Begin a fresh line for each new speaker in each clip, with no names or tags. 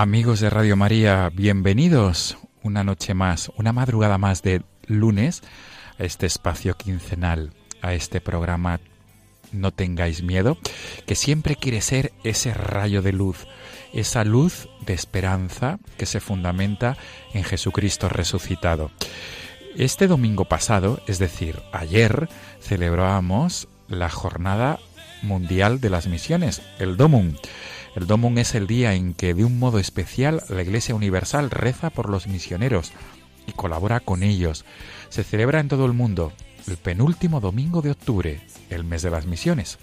Amigos de Radio María, bienvenidos una noche más, una madrugada más de lunes a este espacio quincenal, a este programa No tengáis miedo, que siempre quiere ser ese rayo de luz, esa luz de esperanza que se fundamenta en Jesucristo resucitado. Este domingo pasado, es decir, ayer, celebrábamos la Jornada Mundial de las Misiones, el DOMUN. El DOMUN es el día en que de un modo especial la Iglesia Universal reza por los misioneros y colabora con ellos. Se celebra en todo el mundo el penúltimo domingo de octubre, el mes de las misiones.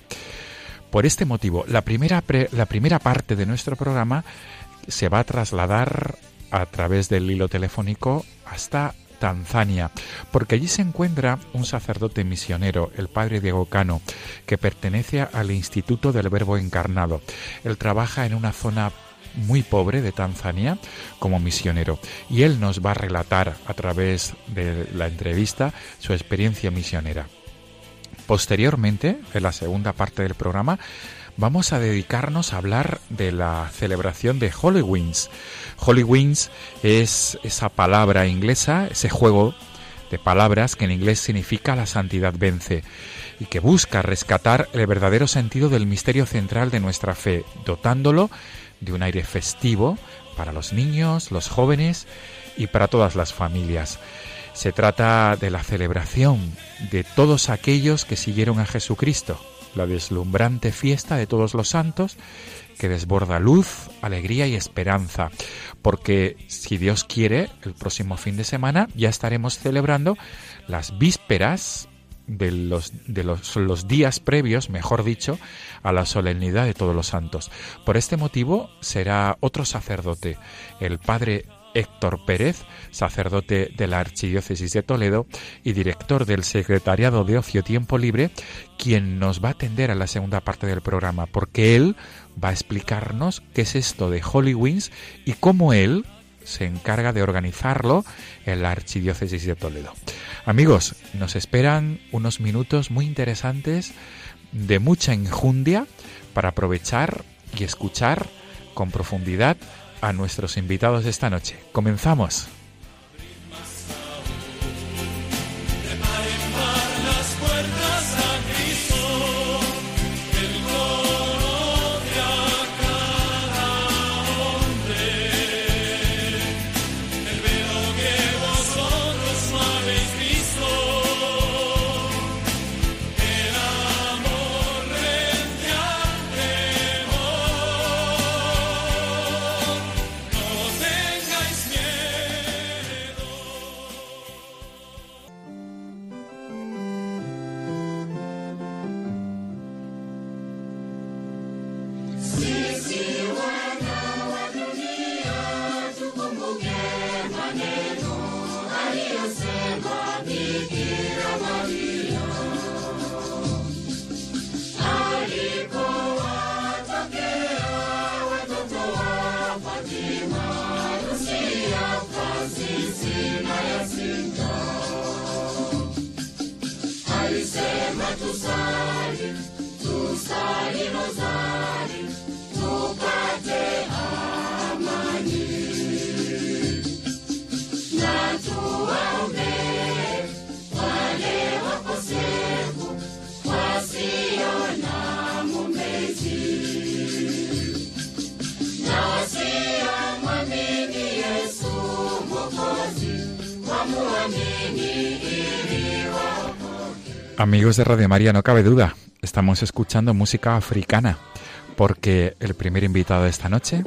Por este motivo, la primera, la primera parte de nuestro programa se va a trasladar a través del hilo telefónico hasta Tanzania, porque allí se encuentra un sacerdote misionero, el padre Diego Cano, que pertenece al Instituto del Verbo Encarnado. Él trabaja en una zona muy pobre de Tanzania como misionero y él nos va a relatar a través de la entrevista su experiencia misionera. Posteriormente, en la segunda parte del programa, vamos a dedicarnos a hablar de la celebración de Halloween. Halloween es esa palabra inglesa, ese juego de palabras que en inglés significa la santidad vence y que busca rescatar el verdadero sentido del misterio central de nuestra fe, dotándolo de un aire festivo para los niños, los jóvenes y para todas las familias. Se trata de la celebración de todos aquellos que siguieron a Jesucristo, la deslumbrante fiesta de todos los santos que desborda luz, alegría y esperanza, porque si Dios quiere, el próximo fin de semana ya estaremos celebrando las vísperas de los, de los, los días previos, mejor dicho, a la solemnidad de todos los santos. Por este motivo será otro sacerdote, el padre Héctor Pérez, sacerdote de la Archidiócesis de Toledo y director del Secretariado de Ocio Tiempo Libre, quien nos va a atender a la segunda parte del programa, porque él va a explicarnos qué es esto de Halloween y cómo él se encarga de organizarlo en la Archidiócesis de Toledo. Amigos, nos esperan unos minutos muy interesantes de mucha enjundia para aprovechar y escuchar con profundidad a nuestros invitados esta noche. Comenzamos. Amigos de Radio María, no cabe duda, estamos escuchando música africana, porque el primer invitado de esta noche,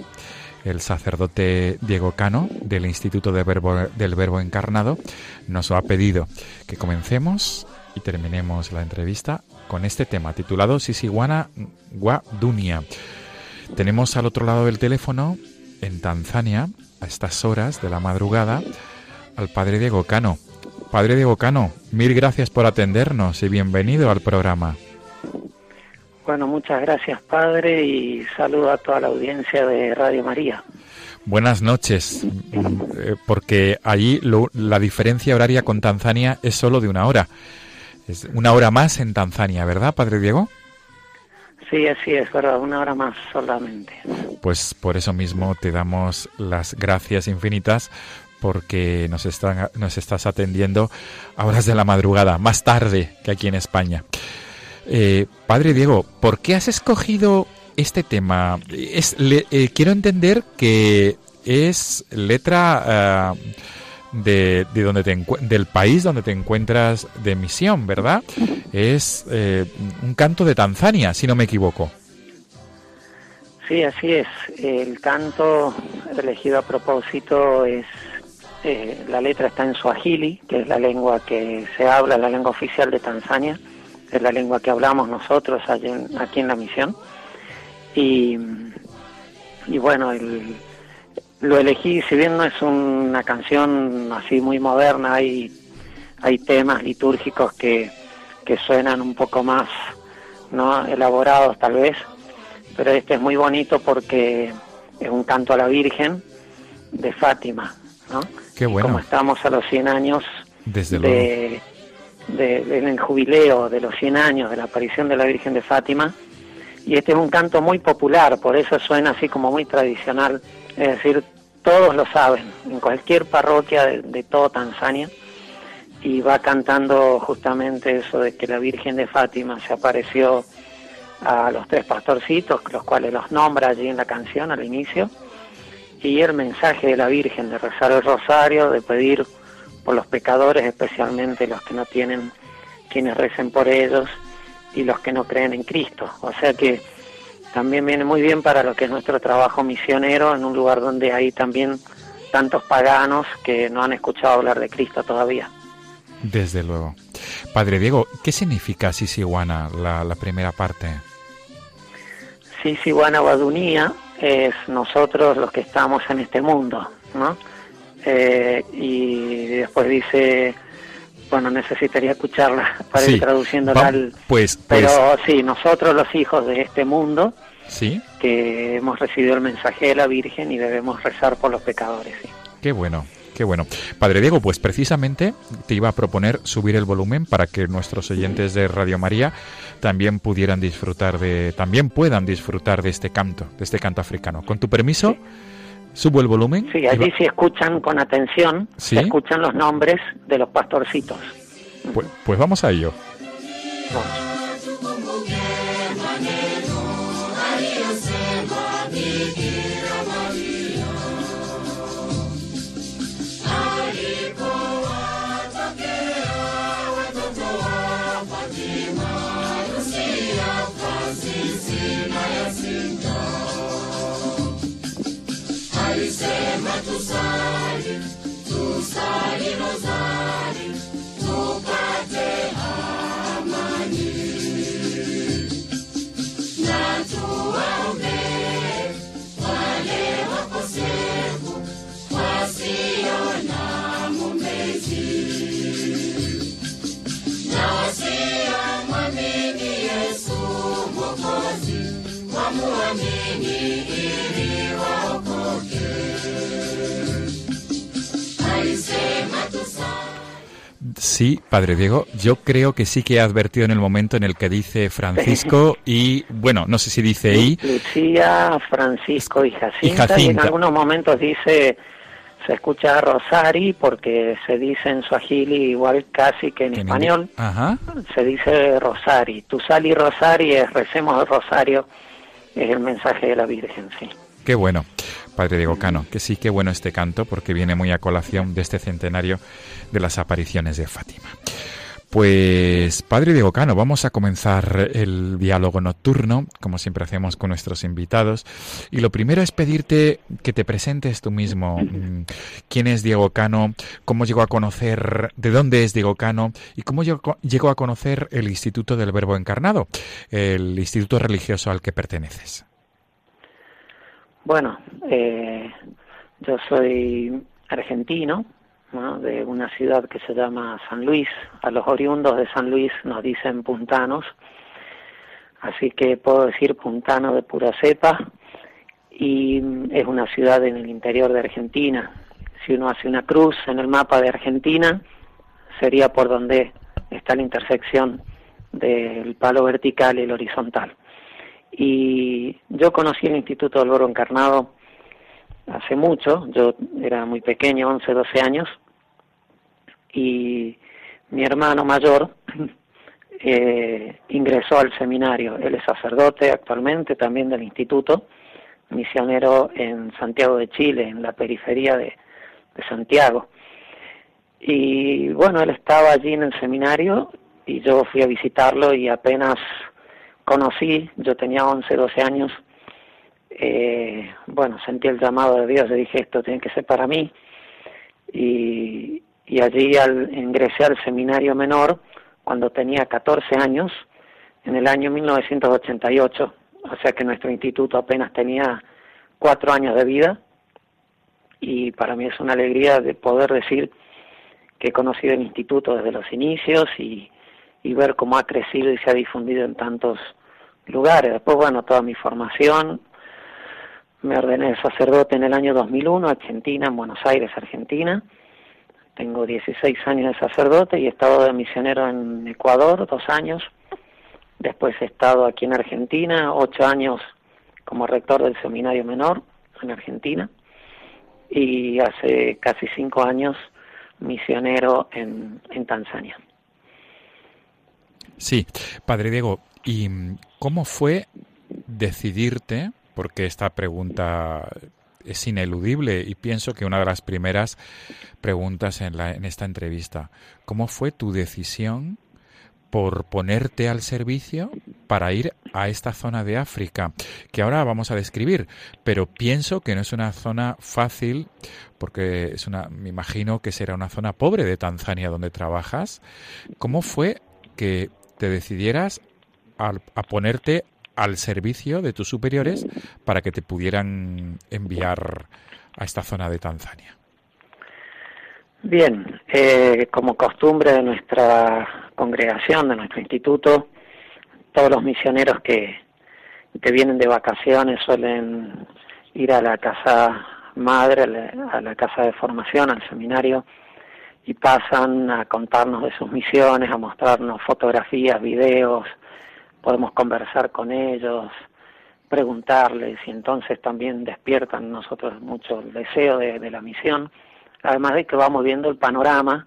el sacerdote Diego Cano, del Instituto del Verbo Encarnado, nos ha pedido que comencemos y terminemos la entrevista con este tema titulado Sisiwana Dunia. Tenemos al otro lado del teléfono, en Tanzania, a estas horas de la madrugada, al padre Diego Cano. Padre Diego Cano, mil gracias por atendernos y bienvenido al programa.
Bueno, muchas gracias, Padre, y saludo a toda la audiencia de Radio María.
Buenas noches, eh, porque allí la diferencia horaria con Tanzania es solo de una hora. Es una hora más en Tanzania, ¿verdad, Padre Diego?
Sí, así es, verdad, una hora más solamente.
Pues por eso mismo te damos las gracias infinitas porque nos, están, nos estás atendiendo a horas de la madrugada, más tarde que aquí en España. Eh, padre Diego, ¿por qué has escogido este tema? Eh, quiero entender que es letra eh, de, de, donde te del país donde te encuentras de misión, ¿verdad? Es un canto de Tanzania, si no me equivoco.
Sí, así es. El canto elegido a propósito es eh, la letra está en Swahili, que es la lengua que se habla, la lengua oficial de Tanzania, es la lengua que hablamos nosotros aquí en la misión. Y, bueno, lo elegí, si bien no es una canción así muy moderna, hay, hay temas litúrgicos que, que suenan un poco más no elaborados tal vez, pero este es muy bonito porque es un canto a la Virgen de Fátima, ¿no? Como estamos a los 100 años
Desde
de, del jubileo de los 100 años de la aparición de la Virgen de Fátima, y este es un canto muy popular, por eso suena así como muy tradicional, es decir, todos lo saben, en cualquier parroquia de, de todo Tanzania, y va cantando justamente eso de que la Virgen de Fátima se apareció a los tres pastorcitos, los cuales los nombra allí en la canción al inicio, y el mensaje de la Virgen de rezar el rosario, de pedir por los pecadores, especialmente los que no tienen quienes recen por ellos y los que no creen en Cristo. O sea que también viene muy bien para lo que es nuestro trabajo misionero en un lugar donde hay también tantos paganos que no han escuchado hablar de Cristo todavía.
Desde luego. Padre Diego, ¿qué significa Sisiwana, la, la primera parte?
Sisiwana Badunía es nosotros los que estamos en este mundo, ¿no? Eh, y después dice, bueno, necesitaría escucharla para ir traduciéndola al...
Pues, pues,
Pero sí, nosotros los hijos de este mundo,
¿Sí?
que hemos recibido el mensaje de la Virgen y debemos rezar por los pecadores, sí.
Qué bueno, Qué bueno. Padre Diego, pues precisamente te iba a proponer subir el volumen para que nuestros oyentes de Radio María también pudieran disfrutar de, también puedan disfrutar de este canto, de este canto africano. Con tu permiso, subo el volumen.
Sí, allí si escuchan con atención, se escuchan los nombres de los pastorcitos.
Pues, pues vamos a ello.
Tusali, tusali rozari, tupate amani. Na tuwaombe wale wakosefu wasio ili waokoke.
Sí, Padre Diego, yo creo que sí que he advertido en el momento en el que dice Francisco y, bueno, no sé si dice y.
Lucía, Francisco y Jacinta, y en algunos momentos dice se escucha Rosari porque se dice en suajili igual casi que en español. Se dice Rosari. Tu sali Rosari es recemos el Rosario, es el mensaje de la Virgen, sí.
Qué bueno, Padre Diego Cano, que sí, qué bueno este canto porque viene muy a colación de este centenario de las apariciones de Fátima. Pues, Padre Diego Cano, vamos a comenzar el diálogo nocturno, como siempre hacemos con nuestros invitados. Y lo primero es pedirte que te presentes tú mismo. Mm, ¿Quién es Diego Cano? ¿Cómo llegó a conocer, de dónde es Diego Cano? ¿Y cómo llegó a conocer el Instituto del Verbo Encarnado, el instituto religioso al que perteneces?
Bueno, eh, yo soy argentino, de una ciudad que se llama San Luis. A los oriundos de San Luis nos dicen puntanos, así que puedo decir puntano de pura cepa y es una ciudad en el interior de Argentina. Si uno hace una cruz en el mapa de Argentina, sería por donde está la intersección del palo vertical y el horizontal. Y yo conocí el Instituto del Oro Encarnado hace mucho, yo era muy pequeño, 11, 12 años, y mi hermano mayor eh, ingresó al seminario. Él es sacerdote actualmente también del instituto, misionero en Santiago de Chile, en la periferia de, de Santiago. Y bueno, él estaba allí en el seminario y yo fui a visitarlo y apenas conocí, yo tenía 11, 12 años, eh, bueno, sentí el llamado de Dios, le dije, esto tiene que ser para mí. Y, allí al, ingresé al seminario menor cuando tenía 14 años, en el año 1988, o sea que nuestro instituto apenas tenía cuatro años de vida y para mí es una alegría de poder decir que he conocido el instituto desde los inicios y, y ver cómo ha crecido y se ha difundido en tantos lugares. Después, bueno, toda mi formación me ordené sacerdote en el año 2001, Argentina, en Buenos Aires, Argentina. Tengo 16 años de sacerdote y he estado de misionero en Ecuador, dos años. Después he estado aquí en Argentina, ocho años como rector del seminario menor en Argentina. Y hace casi cinco años misionero en, en Tanzania.
Sí, Padre Diego, ¿y cómo fue decidirte porque esta pregunta es ineludible y pienso que una de las primeras preguntas en, la, en esta entrevista, ¿cómo fue tu decisión por ponerte al servicio para ir a esta zona de África, que ahora vamos a describir, pero pienso que no es una zona fácil, porque es una, me imagino que será una zona pobre de Tanzania donde trabajas. ¿Cómo fue que te decidieras a, a ponerte al servicio de tus superiores para que te pudieran enviar a esta zona de Tanzania?
Bien, eh, como costumbre de nuestra congregación, de nuestro instituto, todos los misioneros que, que vienen de vacaciones suelen ir a la casa madre, a la casa de formación, al seminario, y pasan a contarnos de sus misiones, a mostrarnos fotografías, videos, podemos conversar con ellos, preguntarles y entonces también despiertan nosotros mucho el deseo de, la misión, además de que vamos viendo el panorama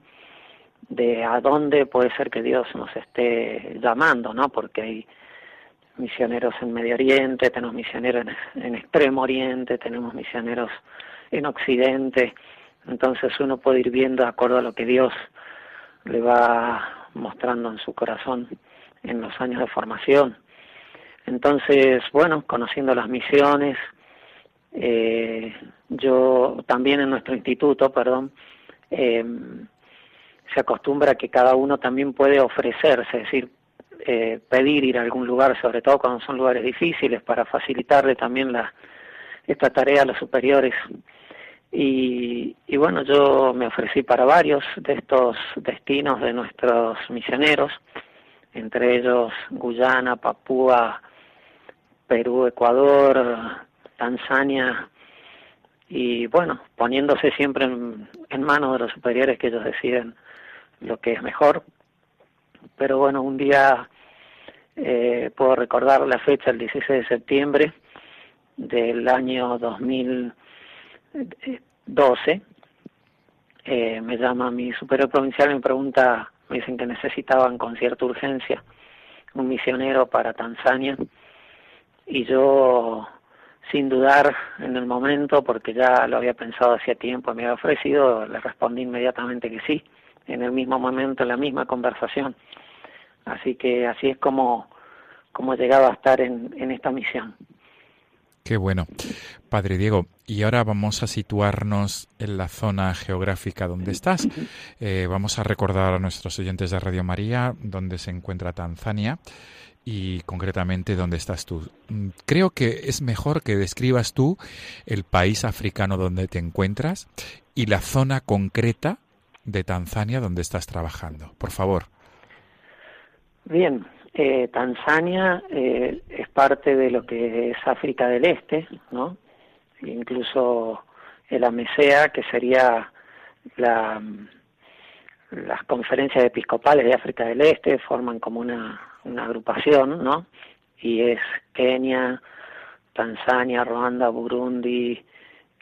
de a dónde puede ser que Dios nos esté llamando, ¿no? Porque hay misioneros en Medio Oriente, tenemos misioneros en, en Extremo Oriente, tenemos misioneros en Occidente, entonces uno puede ir viendo de acuerdo a lo que Dios le va mostrando en su corazón en los años de formación. Entonces, bueno, conociendo las misiones, eh, yo también en nuestro instituto, perdón, eh, se acostumbra que cada uno también puede ofrecerse, es decir, eh, pedir ir a algún lugar, sobre todo cuando son lugares difíciles, para facilitarle también la, esta tarea a los superiores. Y, y bueno, yo me ofrecí para varios de estos destinos de nuestros misioneros entre ellos Guyana, Papúa, Perú, Ecuador, Tanzania, y bueno, poniéndose siempre en, manos de los superiores que ellos deciden lo que es mejor. Pero bueno, un día eh, puedo recordar la fecha, el 16 de septiembre del año 2012. Eh, me llama mi superior provincial y me pregunta, me dicen que necesitaban con cierta urgencia un misionero para Tanzania y yo sin dudar en el momento porque ya lo había pensado hacía tiempo, me había ofrecido, le respondí inmediatamente que sí, en el mismo momento, en la misma conversación. Así que así es como, como llegaba a estar en, en esta misión.
Qué bueno. Padre Diego, y ahora vamos a situarnos en la zona geográfica donde estás. Eh, vamos a recordar a nuestros oyentes de Radio María dónde se encuentra Tanzania y concretamente dónde estás tú. Mm, creo que es mejor que describas tú el país africano donde te encuentras y la zona concreta de Tanzania donde estás trabajando. Por favor.
Bien, eh, Tanzania eh, es parte de lo que es África del Este, ¿no? Incluso el AMESEA, que sería la, las conferencias episcopales de África del Este, forman como una, una agrupación, ¿no? Y es Kenia, Tanzania, Ruanda, Burundi,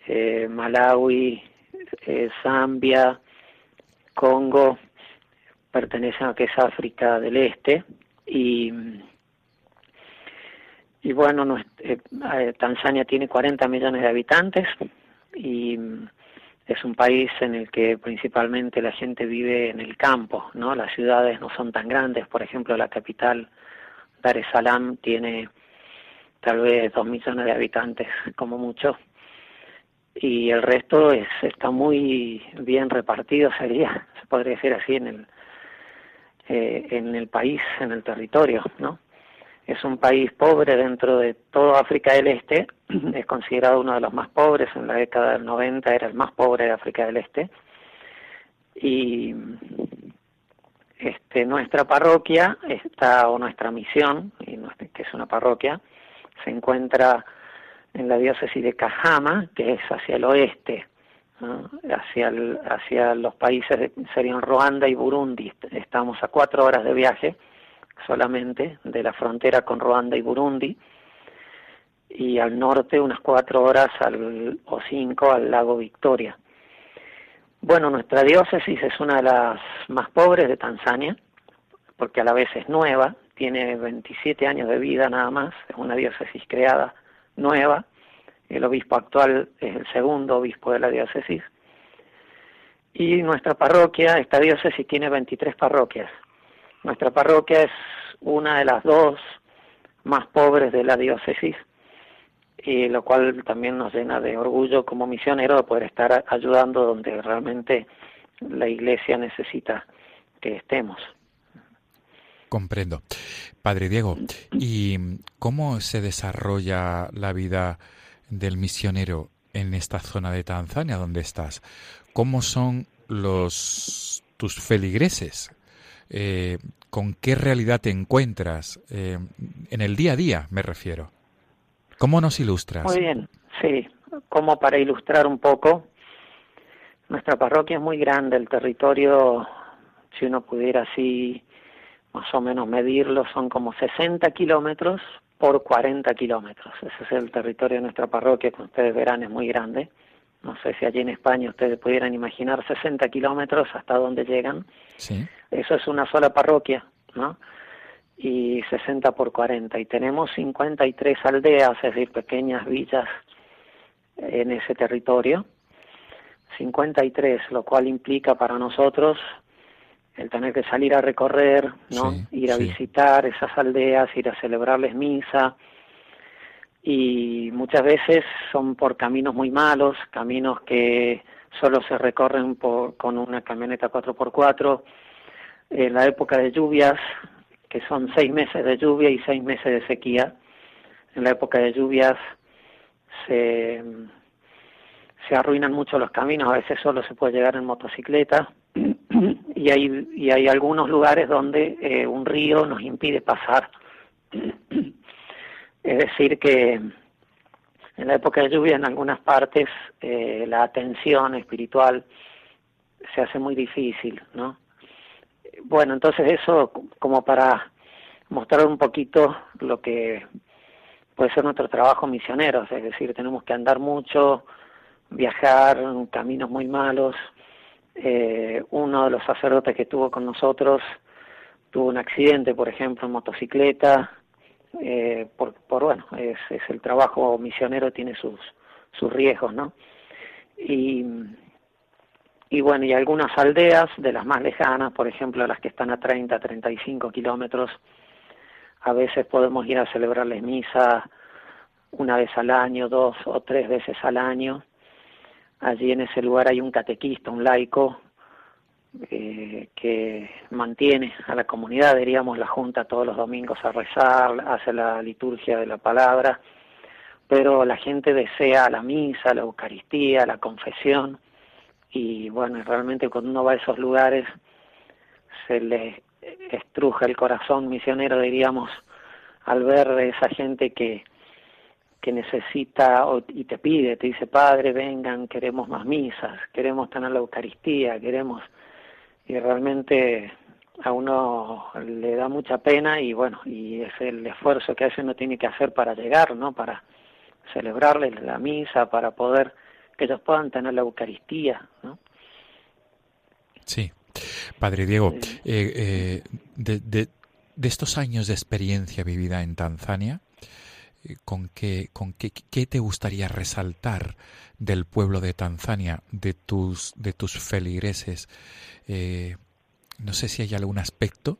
eh, Malawi, eh, Zambia, Congo, pertenecen a que es África del Este y, y bueno, eh, eh, Tanzania tiene 40 millones de habitantes y es un país en el que principalmente la gente vive en el campo, ¿no? Las ciudades no son tan grandes, por ejemplo, la capital Dar es Salaam tiene tal vez dos millones de habitantes como mucho y el resto es está muy bien repartido sería se podría decir así en el eh, en el país, en el territorio, ¿no? Es un país pobre dentro de toda África del Este, es considerado uno de los más pobres, en la década del 90 era el más pobre de África del Este, y este, nuestra parroquia está, o nuestra misión, que es una parroquia, se encuentra en la diócesis de Cajama, que es hacia el oeste hacia, hacia los países, serían Ruanda y Burundi. Estamos a cuatro horas de viaje solamente de la frontera con Ruanda y Burundi y al norte unas cuatro horas al, o cinco al lago Victoria. Bueno, nuestra diócesis es una de las más pobres de Tanzania, porque a la vez es nueva, tiene 27 años de vida nada más, es una diócesis creada nueva, el obispo actual es el segundo obispo de la diócesis. Y nuestra parroquia, esta diócesis tiene 23 parroquias. Nuestra parroquia es una de las dos más pobres de la diócesis, y lo cual también nos llena de orgullo como misionero de poder estar ayudando donde realmente la iglesia necesita que estemos.
Comprendo. Padre Diego, ¿y cómo se desarrolla la vida del misionero en esta zona de Tanzania donde estás? ¿Cómo son los tus feligreses? Eh, ¿Con qué realidad te encuentras? Eh, en el día a día, me refiero. ¿Cómo nos ilustras?
Muy bien, sí. Como para ilustrar un poco, nuestra parroquia es muy grande, el territorio, si uno pudiera así más o menos medirlo, son como 60 kilómetros por 40 kilómetros. Ese es el territorio de nuestra parroquia, que ustedes verán es muy grande. No sé si allí en España ustedes pudieran imaginar 60 kilómetros hasta dónde llegan.
Sí.
Eso es una sola parroquia, ¿no? Y 60 por 40. Y tenemos 53 aldeas, es decir, pequeñas villas en ese territorio. 53, lo cual implica para nosotros el tener que salir a recorrer, ¿no? ir a visitar esas aldeas, ir a celebrarles misa. Y muchas veces son por caminos muy malos, caminos que solo se recorren por, con una camioneta 4x4. En la época de lluvias, que son seis meses de lluvia y seis meses de sequía, en la época de lluvias se, se arruinan mucho los caminos, a veces solo se puede llegar en motocicleta y hay, y hay algunos lugares donde eh, un río nos impide pasar. es decir, que en la época de lluvia en algunas partes eh, la atención espiritual se hace muy difícil, ¿no? bueno, entonces eso como para mostrar un poquito lo que puede ser nuestro trabajo misionero, es decir, tenemos que andar mucho, viajar caminos muy malos. Eh, uno de los sacerdotes que estuvo con nosotros tuvo un accidente, por ejemplo, en motocicleta, eh, por, por, bueno, es, es el trabajo misionero, tiene sus, sus riesgos, ¿no? Y, y bueno, y algunas aldeas de las más lejanas, por ejemplo, las que están a 30, 35 kilómetros, a veces podemos ir a celebrarles misa una vez al año, dos o tres veces al año. Allí en ese lugar hay un catequista, un laico, eh, que mantiene a la comunidad, diríamos, la junta todos los domingos a rezar, hace la liturgia de la palabra, pero la gente desea la misa, la Eucaristía, la confesión, y bueno, realmente cuando uno va a esos lugares se le estruja el corazón misionero, diríamos, al ver esa gente que, que necesita y te pide, te dice, Padre, vengan, queremos más misas, queremos tener la Eucaristía, queremos... Y realmente a uno le da mucha pena y bueno, y es el esfuerzo que a veces uno tiene que hacer para llegar, ¿no? Para celebrarles la misa, para poder que ellos puedan tener la Eucaristía, ¿no?
Sí. Padre Diego, eh, eh, de, de, de, estos años de experiencia vivida en Tanzania, ¿con, qué, con qué, qué, te gustaría resaltar del pueblo de Tanzania, de tus, de tus feligreses? Eh, no sé si hay algún aspecto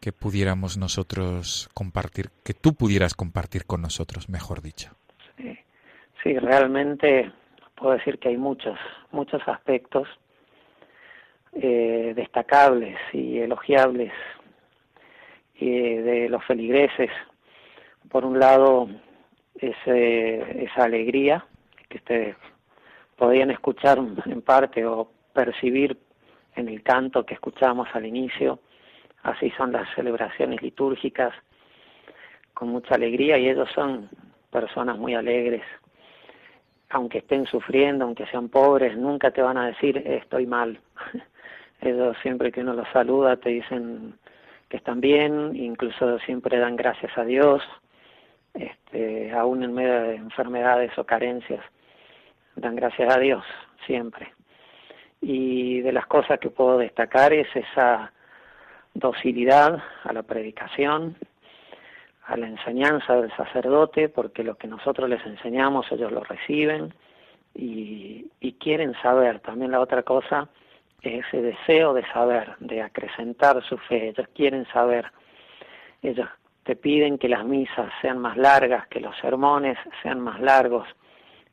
que pudiéramos nosotros compartir, que tú pudieras compartir con nosotros, mejor dicho.
Sí, sí realmente puedo decir que hay muchos, muchos aspectos eh, destacables y elogiables eh, de los feligreses. Por un lado, ese, esa alegría que ustedes podían escuchar en parte o percibir en el canto que escuchamos al inicio. Así son las celebraciones litúrgicas, con mucha alegría, y ellos son personas muy alegres. Aunque estén sufriendo, aunque sean pobres, nunca te van a decir estoy mal. Ellos siempre que uno los saluda te dicen que están bien, incluso siempre dan gracias a Dios, este, aún en medio de enfermedades o carencias, dan gracias a Dios siempre. Y de las cosas que puedo destacar es esa docilidad a la predicación, a la enseñanza del sacerdote, porque lo que nosotros les enseñamos ellos lo reciben y, y quieren saber. También la otra cosa ese deseo de saber, de acrecentar su fe. Ellos quieren saber. Ellos te piden que las misas sean más largas, que los sermones sean más largos,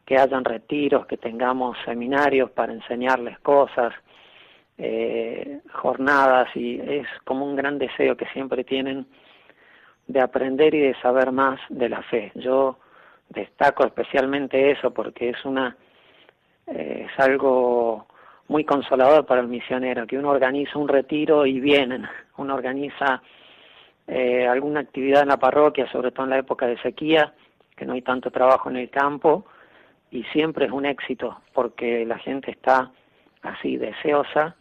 que hayan retiros, que tengamos seminarios para enseñarles cosas, eh, jornadas, y es como un gran deseo que siempre tienen de aprender y de saber más de la fe. Yo destaco especialmente eso porque es una eh, es algo muy consolador para el misionero, que uno organiza un retiro y vienen, uno organiza eh, alguna actividad en la parroquia, sobre todo en la época de sequía, que no hay tanto trabajo en el campo, y siempre es un éxito, porque la gente está así deseosa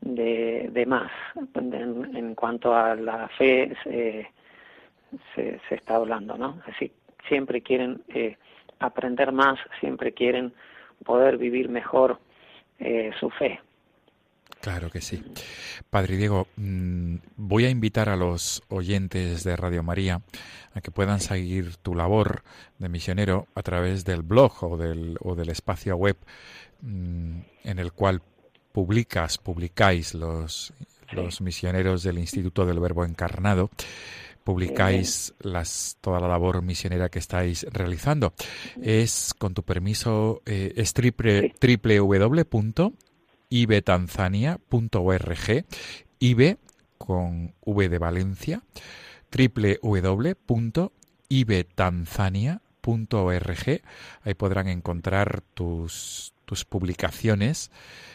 de, de más en, cuanto a la fe se, se, se, está hablando, ¿no? Así siempre quieren eh, aprender más, siempre quieren poder vivir mejor eh, su fe.
Claro que sí. Padre Diego, mm, voy a invitar a los oyentes de Radio María a que puedan seguir tu labor de misionero a través del blog o del, o del espacio web mm, en el cual publicas, publicáis los, los misioneros del Instituto del Verbo Encarnado. Publicáis las, toda la labor misionera que estáis realizando. Es, con tu permiso, eh, es triple, www.ibetanzania.org, ibe con V de Valencia, www.ibetanzania.org. Ahí podrán encontrar tus, tus publicaciones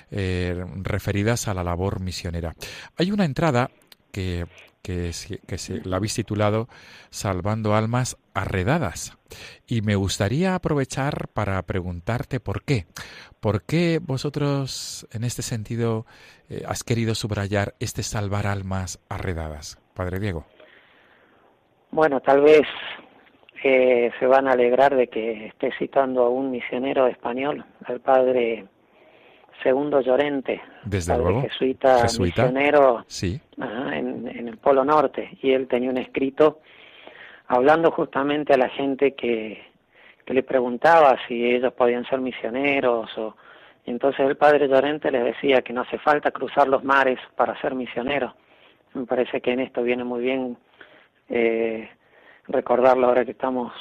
eh, referidas a la labor misionera. Hay una entrada que que, se, la habéis titulado Salvando almas arredadas. Y me gustaría aprovechar para preguntarte por qué. ¿Por qué vosotros en este sentido eh, has querido subrayar este salvar almas arredadas, Padre Diego?
Bueno, tal vez eh, se van a alegrar de que esté citando a un misionero español, al padre Segundo Llorente,
Desde luego.
jesuita, misionero
sí.
en, en, el Polo Norte, y él tenía un escrito hablando justamente a la gente que, que le preguntaba si ellos podían ser misioneros o y entonces el padre Llorente les decía que no hace falta cruzar los mares para ser misionero. Me parece que en esto viene muy bien eh, recordarlo ahora que estamos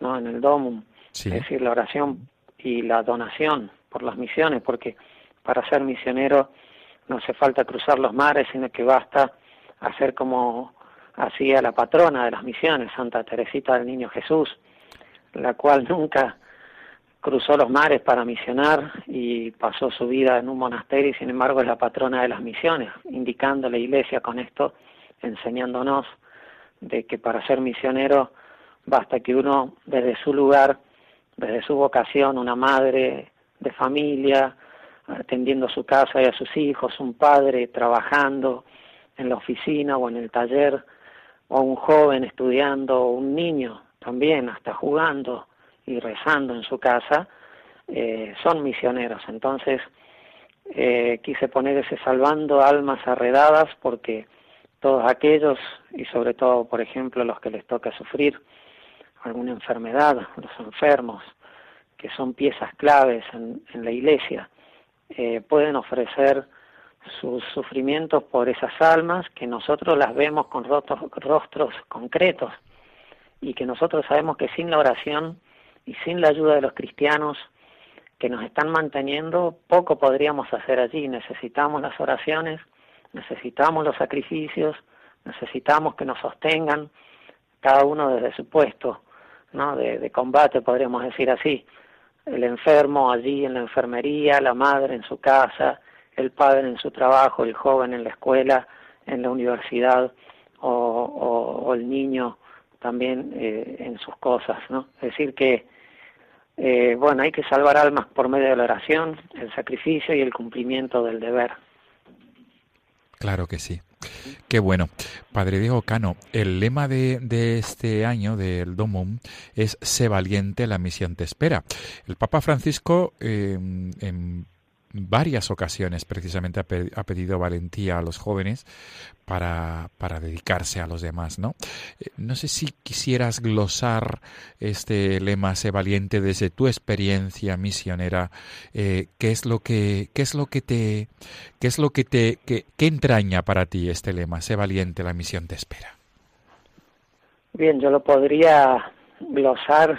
¿no? en el Domum, es decir, la oración y la donación por las misiones, porque para ser misionero no hace falta cruzar los mares, sino que basta hacer como hacía la patrona de las misiones, Santa Teresita del Niño Jesús, la cual nunca cruzó los mares para misionar y pasó su vida en un monasterio y sin embargo es la patrona de las misiones, indicando la iglesia con esto, enseñándonos de que para ser misionero basta que uno desde su lugar, desde su vocación, una madre de familia, atendiendo su casa y a sus hijos, un padre trabajando en la oficina o en el taller, o un joven estudiando, o un niño también, hasta jugando y rezando en su casa, eh, son misioneros. Entonces, eh, quise poner ese salvando almas arredadas porque todos aquellos, y sobre todo, por ejemplo, los que les toca sufrir alguna enfermedad, los enfermos, que son piezas claves en, la iglesia, eh, pueden ofrecer sus sufrimientos por esas almas que nosotros las vemos con rostros, rostros concretos y que nosotros sabemos que sin la oración y sin la ayuda de los cristianos que nos están manteniendo, poco podríamos hacer allí. Necesitamos las oraciones, necesitamos los sacrificios, necesitamos que nos sostengan, cada uno desde su puesto ¿no? de, de combate, podríamos decir así. El enfermo allí en la enfermería, la madre en su casa, el padre en su trabajo, el joven en la escuela, en la universidad o, el niño también eh, en sus cosas, ¿no? Es decir que eh, bueno, hay que salvar almas por medio de la oración, el sacrificio y el cumplimiento del deber.
Claro que sí. Qué bueno. Padre Diego Cano, el lema de, de este año del Domum es Sé valiente, la misión te espera. El Papa Francisco eh, en varias ocasiones precisamente ha, pedido valentía a los jóvenes para, para, dedicarse a los demás, ¿no? Eh, no sé si quisieras glosar este lema, sé valiente desde tu experiencia misionera, eh, ¿qué es lo que, qué es lo que te, qué es lo que te, qué, entraña para ti este lema, sé valiente, la misión te espera?
Bien, yo lo podría glosar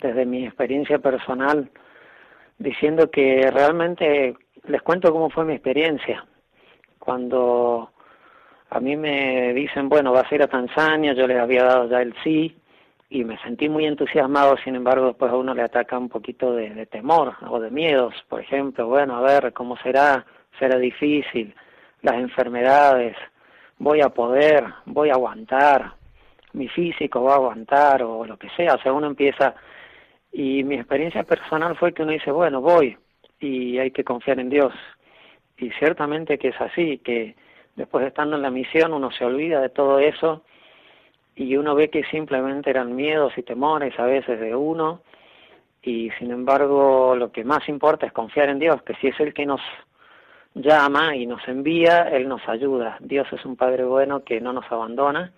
desde mi experiencia personal diciendo que realmente les cuento cómo fue mi experiencia. Cuando a mí me dicen, bueno, vas a ir a Tanzania, yo les había dado ya el sí y me sentí muy entusiasmado, sin embargo después a uno le ataca un poquito de, temor o de miedos, por ejemplo, bueno, a ver, ¿cómo será? Será difícil, las enfermedades, voy a poder, voy a aguantar, mi físico va a aguantar o lo que sea, o sea, uno empieza y mi experiencia personal fue que uno dice, bueno, voy y hay que confiar en Dios. Y ciertamente que es así, que después de estando en la misión uno se olvida de todo eso y uno ve que simplemente eran miedos y temores a veces de uno y sin embargo lo que más importa es confiar en Dios, que si es el que nos llama y nos envía, Él nos ayuda. Dios es un Padre bueno que no nos abandona.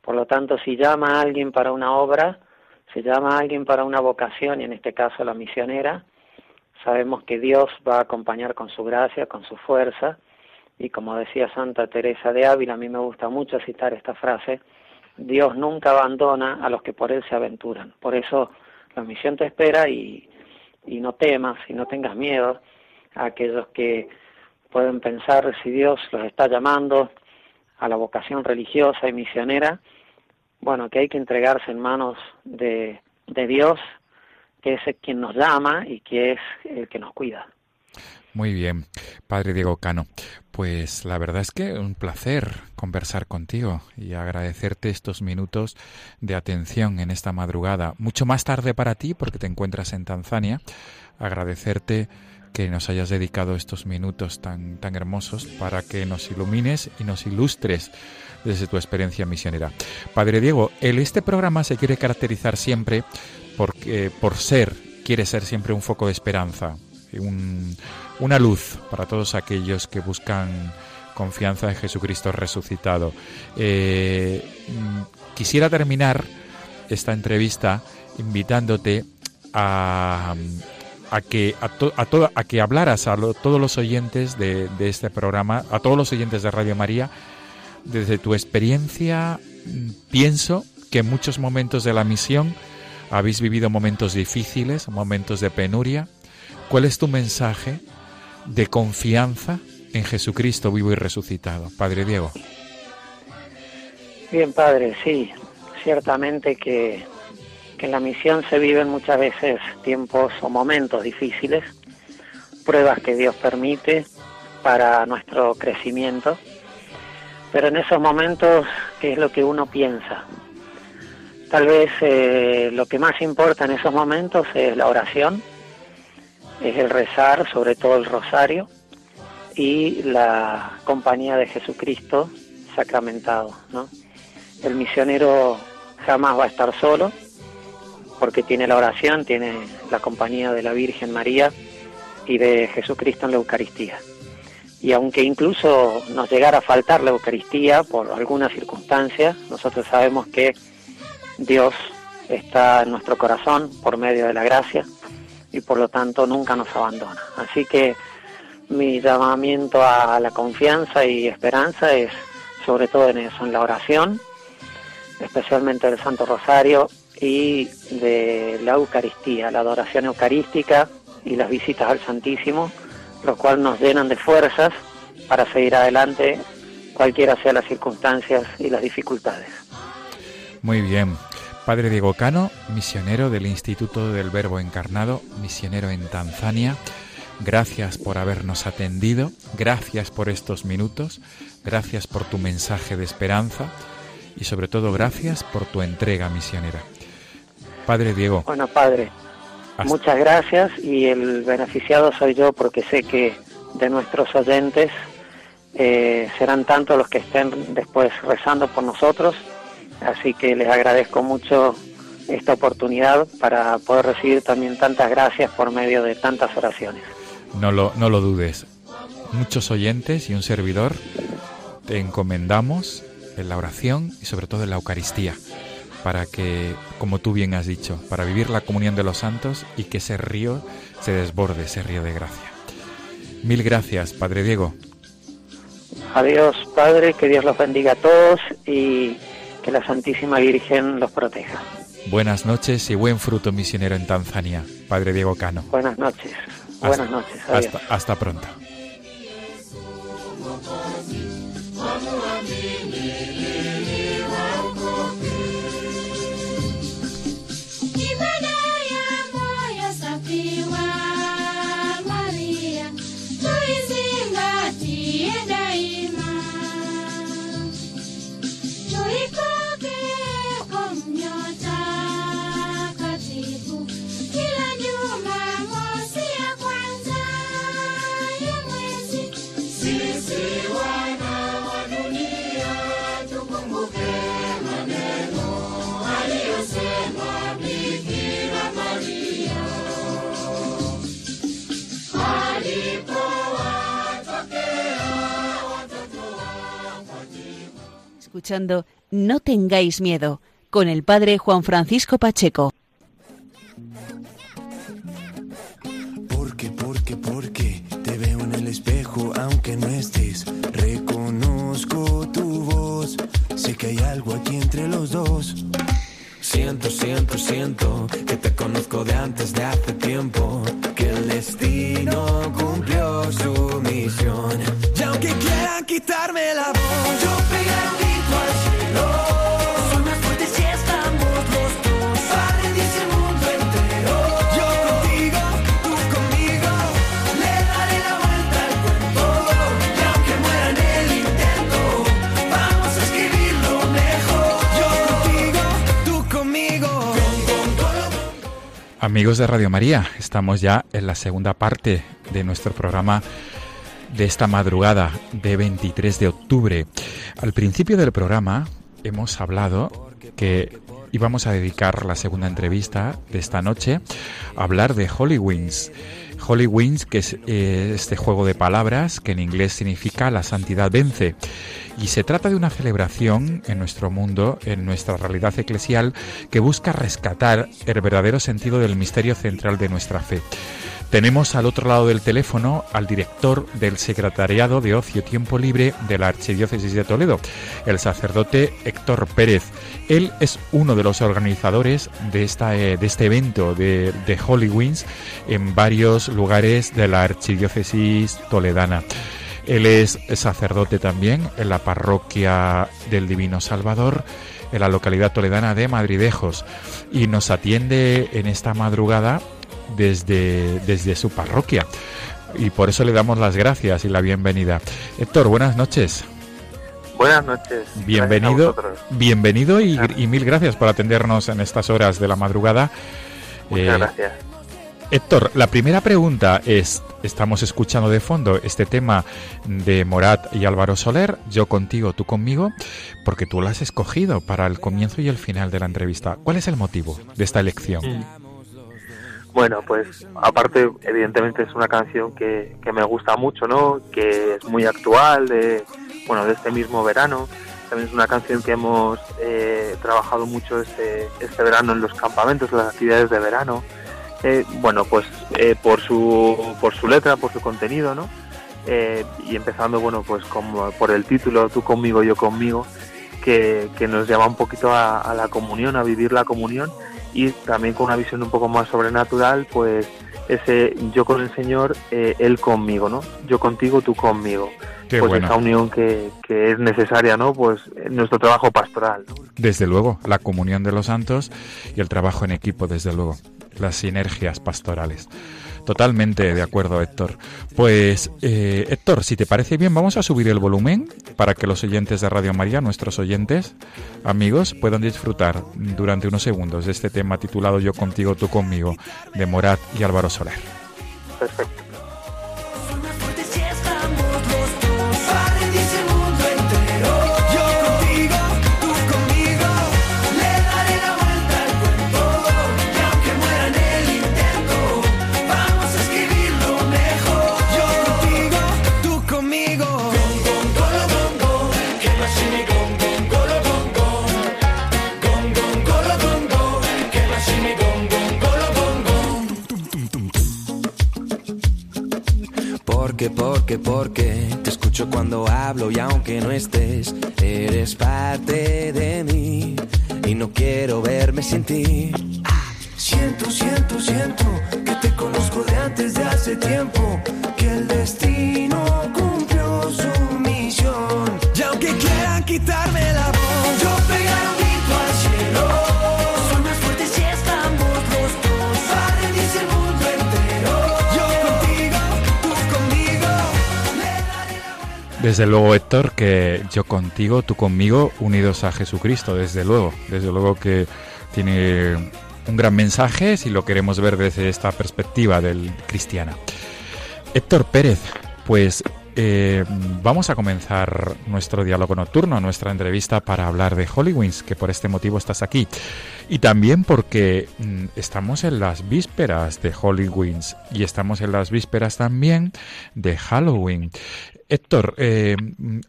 Por lo tanto, si llama a alguien para una obra, se llama a alguien para una vocación, y en este caso la misionera, sabemos que Dios va a acompañar con su gracia, con su fuerza, y como decía Santa Teresa de Ávila, a mí me gusta mucho citar esta frase, Dios nunca abandona a los que por Él se aventuran. Por eso la misión te espera y, y no temas y no tengas miedo a aquellos que pueden pensar si Dios los está llamando a la vocación religiosa y misionera, bueno, que hay que entregarse en manos de, de Dios, que es quien nos llama y que es el que nos cuida.
Muy bien, Padre Diego Cano. Pues la verdad es que un placer conversar contigo y agradecerte estos minutos de atención en esta madrugada. Mucho más tarde para ti porque te encuentras en Tanzania. Agradecerte que nos hayas dedicado estos minutos tan, tan hermosos para que nos ilumines y nos ilustres desde tu experiencia misionera. Padre Diego, el, este programa se quiere caracterizar siempre porque, por ser, quiere ser siempre un foco de esperanza, una luz para todos aquellos que buscan confianza en Jesucristo resucitado. Eh, quisiera terminar esta entrevista invitándote a, a que a, a, que hablaras a todos los oyentes de, de, este programa, a todos los oyentes de Radio María, desde tu experiencia, pienso que en muchos momentos de la misión habéis vivido momentos difíciles, momentos de penuria, ¿Cuál es tu mensaje de confianza en Jesucristo vivo y resucitado, Padre Diego?
Bien, Padre, sí, ciertamente que, que en la misión se viven muchas veces tiempos o momentos difíciles, pruebas que Dios permite para nuestro crecimiento, pero en esos momentos, ¿qué es lo que uno piensa? Tal vez eh, lo que más importa en esos momentos es la oración, es el rezar, sobre todo el rosario, y la compañía de Jesucristo sacramentado. ¿no? El misionero jamás va a estar solo, porque tiene la oración, tiene la compañía de la Virgen María y de Jesucristo en la Eucaristía. Y aunque incluso nos llegara a faltar la Eucaristía por alguna circunstancia, nosotros sabemos que Dios está en nuestro corazón por medio de la gracia y por lo tanto nunca nos abandona. Así que mi llamamiento a la confianza y esperanza es sobre todo en eso, en la oración, especialmente del Santo Rosario y de la Eucaristía, la adoración eucarística y las visitas al Santísimo, lo cual nos llenan de fuerzas para seguir adelante cualquiera sea las circunstancias y las dificultades.
Muy bien, Padre Diego Cano, misionero del Instituto del Verbo Encarnado, misionero en Tanzania. Gracias por habernos atendido, gracias por estos minutos, gracias por tu mensaje de esperanza y sobre todo gracias por tu entrega misionera. Padre Diego.
Bueno, Padre, muchas gracias y el beneficiado soy yo porque sé que de nuestros oyentes eh, serán tantos los que estén después rezando por nosotros Así que les agradezco mucho esta oportunidad para poder recibir también tantas gracias por medio de tantas oraciones.
No lo, no lo dudes. Muchos oyentes y un servidor te encomendamos en la oración y sobre todo en la Eucaristía, para que, como tú bien has dicho, para vivir la comunión de los santos y que ese río se desborde, ese río de gracia. Mil gracias, Padre Diego.
Adiós, Padre, que Dios los bendiga a todos y que la Santísima Virgen los proteja.
Buenas noches y buen fruto misionero en Tanzania, Padre Diego Cano.
Buenas noches. Buenas noches.
Hasta, hasta pronto.
Escuchando No tengáis miedo con el padre Juan Francisco Pacheco.
Porque, porque, porque te veo en el espejo aunque no estés. Reconozco tu voz, sé que hay algo aquí entre los dos. Siento, siento, siento que te conozco de antes de hace tiempo. Que el destino cumplió su misión. Y aunque quieran quitarme la voz, yo pegaré
Amigos de Radio María, estamos ya en la segunda parte de nuestro programa de esta madrugada de 23 de octubre. Al principio del programa hemos hablado que íbamos a dedicar la segunda entrevista de esta noche a hablar de Holy Wings. Holy que es eh, este juego de palabras que en inglés significa la santidad vence. Y se trata de una celebración en nuestro mundo, en nuestra realidad eclesial, que busca rescatar el verdadero sentido del misterio central de nuestra fe. Tenemos al otro lado del teléfono al director del Secretariado de Ocio y Tiempo Libre de la Archidiócesis de Toledo, el sacerdote Héctor Pérez. Él es uno de los organizadores de, esta, eh, de este evento de, de en varios lugares de la Archidiócesis toledana. Él es sacerdote también en la parroquia del Divino Salvador en la localidad toledana de Madridejos y nos atiende en esta madrugada desde, desde su parroquia. Y por eso le damos las gracias y la bienvenida. Héctor, buenas noches.
Buenas noches.
Bienvenido, bienvenido y, y, mil gracias por atendernos en estas horas de la madrugada.
Muchas eh, gracias.
Héctor, la primera pregunta es, estamos escuchando de fondo este tema de Morat y Álvaro Soler, yo contigo, tú conmigo, porque tú lo has escogido para el comienzo y el final de la entrevista. ¿Cuál es el motivo de esta elección?
Mm. Bueno, pues aparte, evidentemente es una canción que, que, me gusta mucho, ¿no? Que es muy actual, de, bueno, de este mismo verano. También es una canción que hemos eh, trabajado mucho este, este verano en los campamentos, en las actividades de verano. Eh, bueno, pues eh, por, su, por su letra, por su contenido, ¿no? Eh, y empezando, bueno, pues como por el título, tú conmigo, yo conmigo, que, que nos lleva un poquito a la comunión, a vivir la comunión y también con una visión un poco más sobrenatural, pues ese yo con el Señor, eh, Él conmigo, ¿no? Yo contigo, tú conmigo.
Qué
pues
bueno.
esa unión que, que, es necesaria, ¿no? Pues en nuestro trabajo pastoral. ¿no?
Desde luego, la comunión de los santos y el trabajo en equipo, desde luego, las sinergias pastorales. Totalmente de acuerdo, Héctor. Pues, eh, Héctor, si te parece bien, vamos a subir el volumen para que los oyentes de Radio María, nuestros oyentes, amigos, puedan disfrutar durante unos segundos de este tema titulado Yo contigo, tú conmigo, de Morat y Álvaro Soler.
Perfecto.
Porque, porque, porque te escucho cuando hablo y aunque no estés, eres parte de mí y no quiero verme sin ti. Siento, siento, siento que te conozco de antes de hace tiempo, que
Desde luego, Héctor, que yo contigo, tú conmigo, unidos a Jesucristo, desde luego. Desde luego que tiene un gran mensaje si lo queremos ver desde esta perspectiva del cristiana. Héctor Pérez, pues eh, vamos a comenzar nuestro diálogo nocturno, nuestra entrevista para hablar de Hollywings, que por este motivo estás aquí. Y también porque mm, estamos en las vísperas de Hollywings y estamos en las vísperas también de Halloween. Héctor, eh,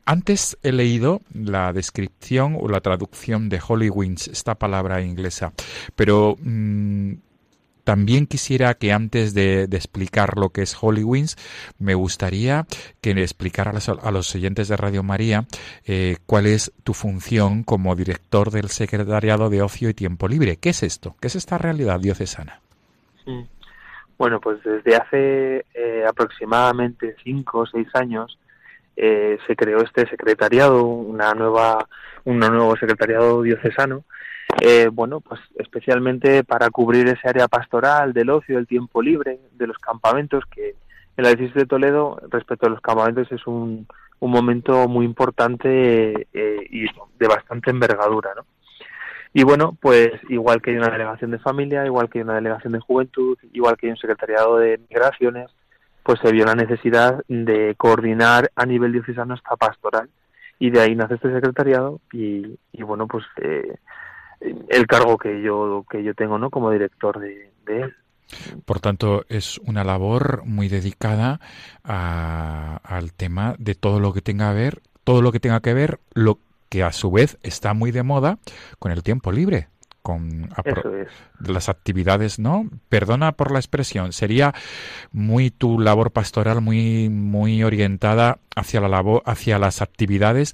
antes he leído la descripción o la traducción de Hollywings, esta palabra inglesa, pero mmm, también quisiera que antes de, explicar lo que es Holy Wings, me gustaría que le explicara a los, oyentes de Radio María eh, cuál es tu función como director del Secretariado de Ocio y Tiempo Libre. ¿Qué es esto? ¿Qué es esta realidad diocesana?
Mm. Bueno, pues desde hace eh, aproximadamente cinco o seis años eh, se creó este secretariado, una nueva, un nuevo secretariado diocesano, eh, bueno, pues especialmente para cubrir ese área pastoral del ocio, del tiempo libre, de los campamentos, que en la diócesis de Toledo, respecto a los campamentos, es un, un momento muy importante eh, y de bastante envergadura, ¿no? Y bueno, pues igual que hay una delegación de familia, igual que hay una delegación de juventud, igual que hay un secretariado de migraciones, pues se vio la necesidad de coordinar a nivel diocesano esta pastoral. Y de ahí nace este secretariado y, y bueno, pues eh, el cargo que yo, que yo tengo ¿no? como director de, de él.
Por tanto, es una labor muy dedicada a- al tema de todo lo que tenga que ver, todo lo que tenga que ver, lo que a su vez está muy de moda con el tiempo libre, con
es.
las actividades, ¿no? Perdona por la expresión, sería muy tu labor pastoral muy muy orientada hacia la labor, hacia las actividades,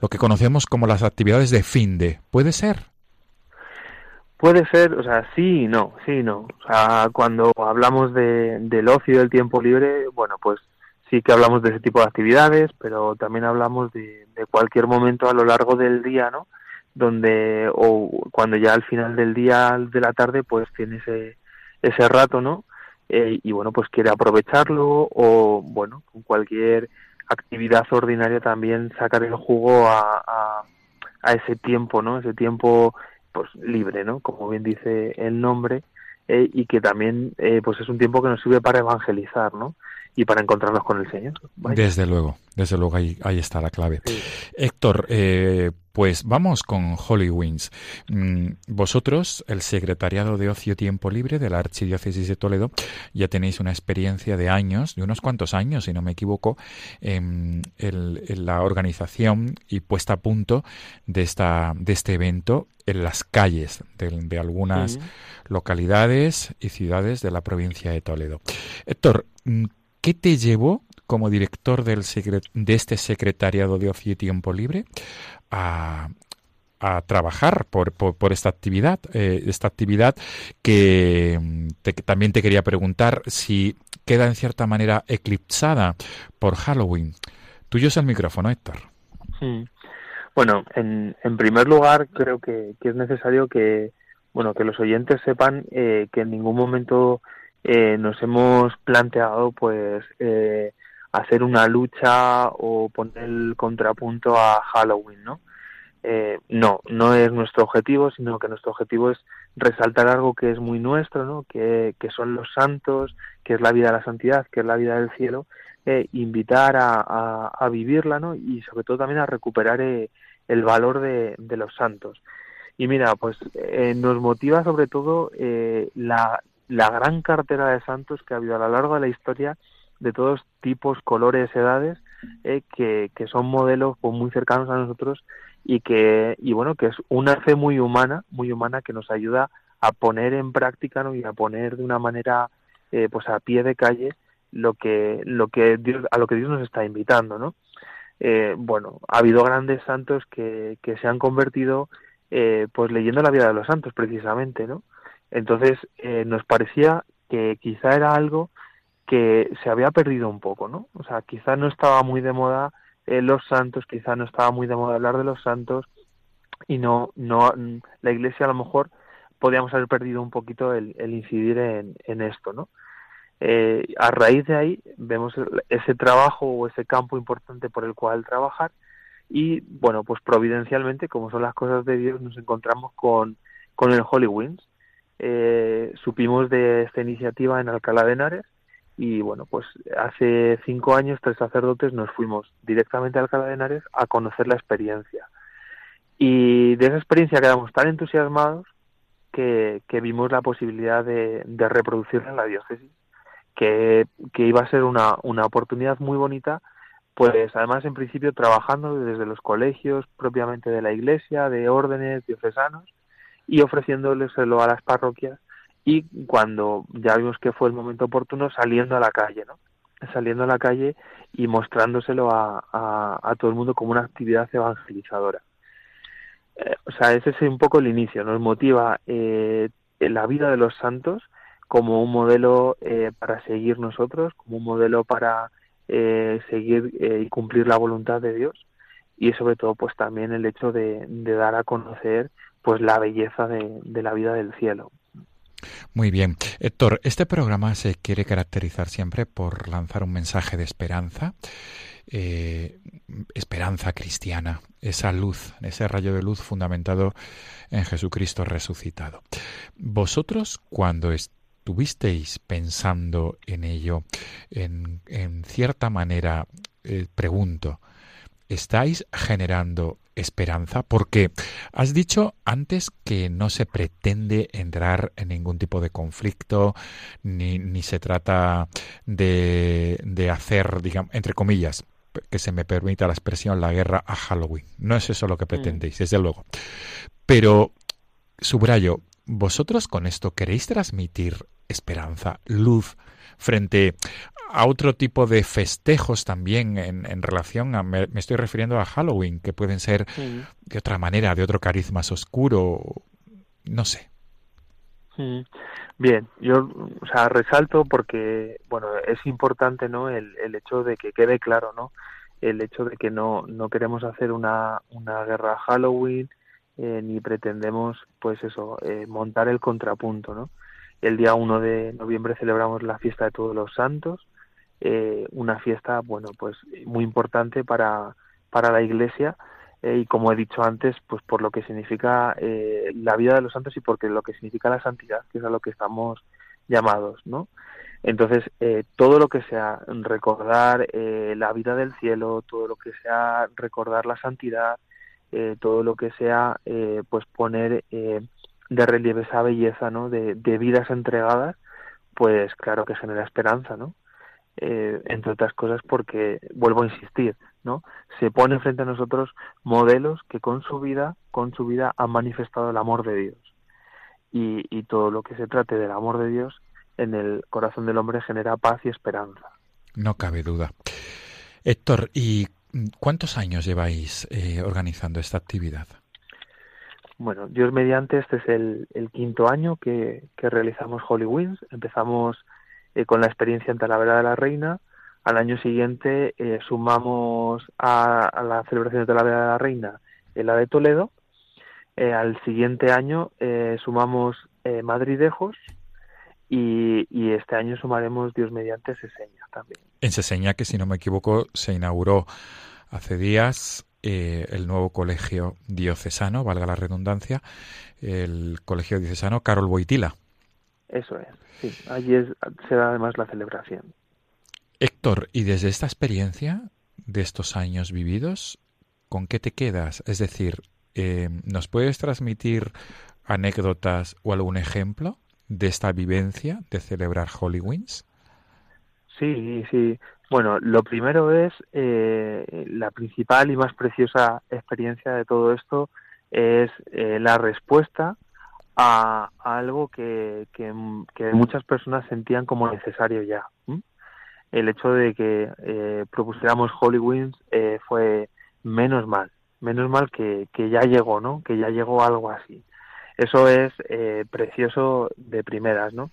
lo que conocemos como las actividades de fin de, ¿puede ser?
Puede ser, o sea, sí y no, sí y no. O sea, cuando hablamos de, del ocio del tiempo libre, bueno, pues sí que hablamos de ese tipo de actividades, pero también hablamos de, de cualquier momento a lo largo del día, ¿no? Donde, o cuando ya al final del día, de la tarde, pues tiene ese, ese rato, ¿no? Eh, y bueno, pues quiere aprovecharlo o, bueno, con cualquier actividad ordinaria también sacar el jugo a, a, a ese tiempo, ¿no? Ese tiempo pues libre, ¿no? Como bien dice el nombre, eh, y que también eh, pues es un tiempo que nos sirve para evangelizar, ¿no? Y para encontrarnos con el Señor. Vaya.
Desde luego, desde luego ahí, ahí está la clave.
Sí.
Héctor, eh, pues vamos con Holy Wings. Mm, Vosotros, el Secretariado de Ocio y Tiempo Libre de la Archidiócesis de Toledo, ya tenéis una experiencia de años, de unos cuantos años, si no me equivoco, en, el- en la organización y puesta a punto de, esta, de este evento en las calles de, de algunas
Sí.
localidades y ciudades de la provincia de Toledo. Héctor, mm, ¿qué te llevó como director del de este secretariado de ocio y tiempo libre a, a trabajar por, por, esta actividad? eh, esta actividad que, mm, te- que también te quería preguntar si queda en cierta manera eclipsada por Halloween. Tuyo es el micrófono, Héctor.
Mm. Bueno, en, en primer lugar creo que, que es necesario que bueno que los oyentes sepan eh, que en ningún momento eh, nos hemos planteado pues eh, hacer una lucha o poner el contrapunto a Halloween, ¿no? Eh, no, no es nuestro objetivo, sino que nuestro objetivo es resaltar algo que es muy nuestro, ¿no? Que, que son los santos, que es la vida de la santidad, que es la vida del cielo, eh, invitar a, a, vivirla, ¿no? Y sobre todo también a recuperar eh, el valor de, de los santos. Y mira, pues eh, nos motiva sobre todo eh, la, la gran cartera de santos que ha habido a lo largo de la historia de todos tipos, colores, edades, eh, que, que son modelos pues, muy cercanos a nosotros y que y bueno que es una fe muy humana, muy humana que nos ayuda a poner en práctica ¿no? y a poner de una manera eh, pues a pie de calle lo que lo que Dios a lo que Dios nos está invitando, ¿no? Eh, bueno, ha habido grandes santos que, que se han convertido eh, pues leyendo la vida de los santos precisamente, ¿no? Entonces eh, nos parecía que quizá era algo que se había perdido un poco, ¿no? O sea, quizá no estaba muy de moda eh, los santos, quizá no estaba muy de moda hablar de los santos y no, no, la Iglesia a lo mejor podíamos haber perdido un poquito el, incidir en, esto, ¿no? Eh, a raíz de ahí vemos ese trabajo o ese campo importante por el cual trabajar y bueno pues providencialmente como son las cosas de Dios nos encontramos con, con el Holy Eh, supimos de esta iniciativa en Alcalá de Henares y bueno pues hace cinco años tres sacerdotes nos fuimos directamente a Alcalá de Henares a conocer la experiencia. Y de esa experiencia quedamos tan entusiasmados que, que vimos la posibilidad de, de reproducirla en la diócesis que, que iba a ser una, una oportunidad muy bonita, pues además en principio trabajando desde los colegios propiamente de la iglesia, de órdenes diocesanos y ofreciéndoleselo a las parroquias y cuando ya vimos que fue el momento oportuno saliendo a la calle, ¿no? Saliendo a la calle y mostrándoselo a, a, todo el mundo como una actividad evangelizadora. Eh, o sea, ese es un poco el inicio, nos motiva eh, la vida de los santos como un modelo eh, para seguir nosotros, como un modelo para eh, seguir eh, y cumplir la voluntad de Dios y sobre todo pues también el hecho de dar a conocer pues la belleza de, la vida del cielo.
Muy bien. Héctor, este programa se quiere caracterizar siempre por lanzar un mensaje de esperanza, eh, esperanza cristiana, esa luz, ese rayo de luz fundamentado en Jesucristo resucitado. Vosotros, cuando estuvisteis pensando en ello, en, cierta manera, eh, pregunto, ¿estáis generando esperanza? Porque has dicho antes que no se pretende entrar en ningún tipo de conflicto, ni, ni se trata de, de hacer, digamos, entre comillas, que se me permita la expresión, la guerra a Halloween. No es eso lo que mm. pretendéis, desde luego. Pero, subrayo, vosotros con esto queréis transmitir esperanza, luz, frente a otro tipo de festejos también en, relación a, me, estoy refiriendo a Halloween, que pueden ser de otra manera, de otro carisma más oscuro, no sé.
Bien, yo, o sea, resalto porque, bueno, es importante, ¿no? El, el hecho de que quede claro, ¿no? El hecho de que no, no queremos hacer una, una guerra Halloween, eh, ni pretendemos, pues eso, eh, montar el contrapunto, ¿no? El día 1 de noviembre celebramos la fiesta de todos los santos, eh, una fiesta, bueno, pues muy importante para, para la Iglesia eh, y como he dicho antes, pues por lo que significa eh, la vida de los santos y porque lo que significa la santidad, que es a lo que estamos llamados, ¿no? Entonces, todo lo que sea recordar la vida del cielo, todo lo que sea recordar la santidad, todo lo que sea, pues poner de relieve esa belleza, ¿no? De, de vidas entregadas, pues claro que genera esperanza, ¿no? Eh, entre otras cosas porque, vuelvo a insistir, ¿no? Se pone frente a nosotros modelos que con su vida, con su vida han manifestado el amor de Dios. Y, y todo lo que se trate del amor de Dios en el corazón del hombre genera paz y esperanza.
No cabe duda. Héctor, ¿y cuántos años lleváis eh, organizando esta actividad?
Bueno, Dios mediante, este es el, el quinto año que, que realizamos Holy Wings. Empezamos eh, con la experiencia en Talavera de la Reina. Al año siguiente eh, sumamos a, la celebración de Talavera de la Reina en la de Toledo. Eh, al siguiente año sumamos Madridejos y, y, este año sumaremos Dios mediante Seseña también.
En Seseña, que si no me equivoco, se inauguró hace días el nuevo colegio diocesano, valga la redundancia, el colegio diocesano Carol Boitila.
Eso es, sí. Allí es, será además la celebración.
Héctor, y desde esta experiencia de estos años vividos, ¿con qué te quedas? Es decir, eh, ¿nos puedes transmitir anécdotas o algún ejemplo de esta vivencia de celebrar Holy Wings?
Sí, sí. Bueno, lo primero es eh, la principal y más preciosa experiencia de todo esto es eh, la respuesta a, algo que, que, muchas personas sentían como necesario ya. El hecho de que eh, propusiéramos Holy Wings eh, fue menos mal, menos mal que, que ya llegó, ¿no? Que ya llegó algo así. Eso es eh, precioso de primeras, ¿no?